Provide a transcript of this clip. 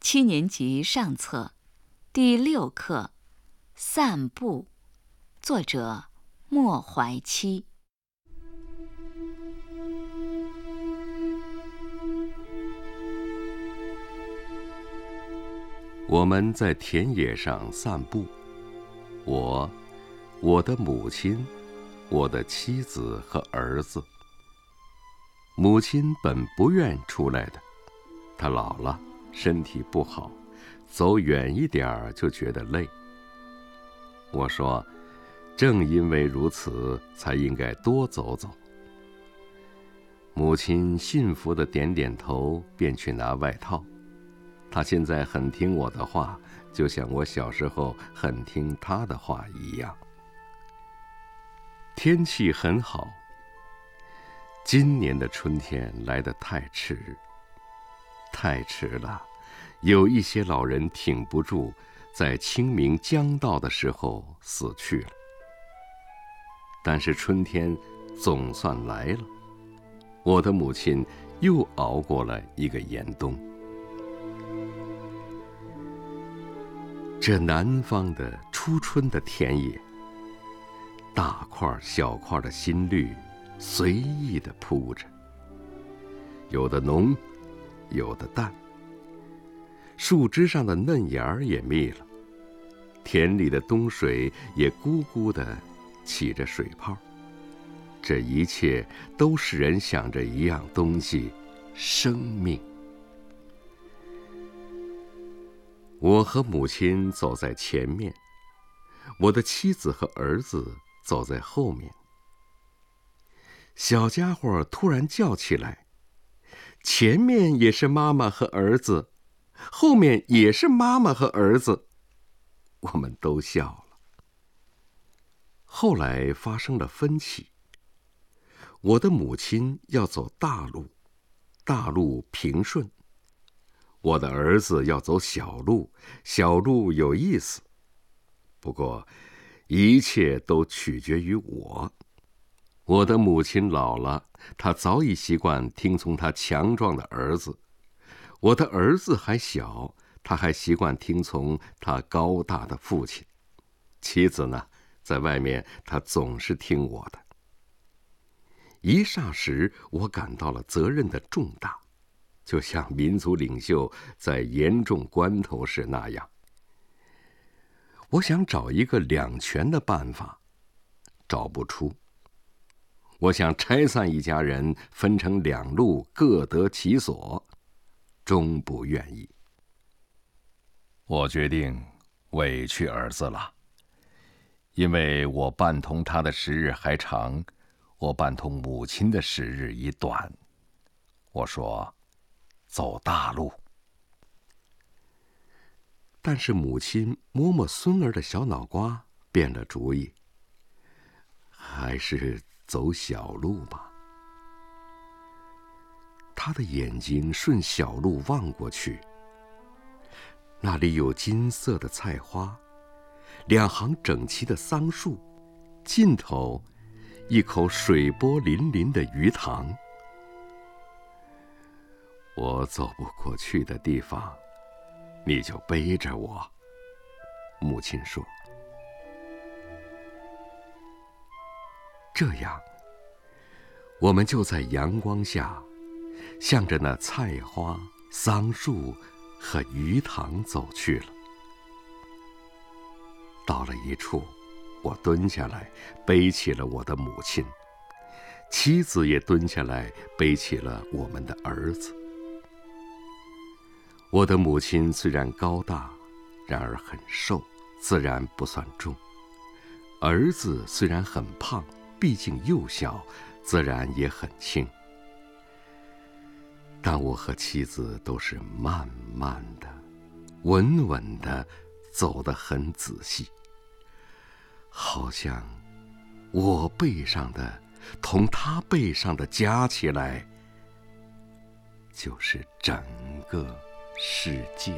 七年级上册，第六课《散步》，作者莫怀戚。我们在田野上散步，我、我的母亲、我的妻子和儿子。母亲本不愿出来的，她老了，身体不好，走远一点儿就觉得累。我说，正因为如此，才应该多走走。母亲信服的点点头，便去拿外套。他现在很听我的话，就像我小时候很听他的话一样。天气很好。今年的春天来得太迟，太迟了，有一些老人挺不住，在清明将到的时候死去了。但是春天总算来了，我的母亲又熬过了一个严冬。这南方的初春的田野，大块小块的新绿，随意的铺着。有的浓，有的淡。树枝上的嫩芽儿也密了，田里的冬水也咕咕的起着水泡。这一切都使人想着一样东西：生命。我和母亲走在前面，我的妻子和儿子走在后面。小家伙突然叫起来：“前面也是妈妈和儿子，后面也是妈妈和儿子。”我们都笑了。后来发生了分歧。我的母亲要走大路，大路平顺。我的儿子要走小路，小路有意思。不过，一切都取决于我。我的母亲老了，她早已习惯听从她强壮的儿子；我的儿子还小，他还习惯听从他高大的父亲。妻子呢，在外面，她总是听我的。一霎时，我感到了责任的重大。就像民族领袖在严重关头时那样，我想找一个两全的办法，找不出。我想拆散一家人，分成两路，各得其所，终不愿意。我决定委屈儿子了，因为我伴同他的时日还长，我伴同母亲的时日已短。我说。走大路，但是母亲摸摸孙儿的小脑瓜，变了主意。还是走小路吧。他的眼睛顺小路望过去，那里有金色的菜花，两行整齐的桑树，尽头一口水波粼粼的鱼塘。我走不过去的地方，你就背着我。母亲说：“这样，我们就在阳光下，向着那菜花、桑树和鱼塘走去了。到了一处，我蹲下来背起了我的母亲，妻子也蹲下来背起了我们的儿子。”我的母亲虽然高大，然而很瘦，自然不算重；儿子虽然很胖，毕竟幼小，自然也很轻。但我和妻子都是慢慢的、稳稳的走得很仔细，好像我背上的同他背上的加起来，就是整个。世界。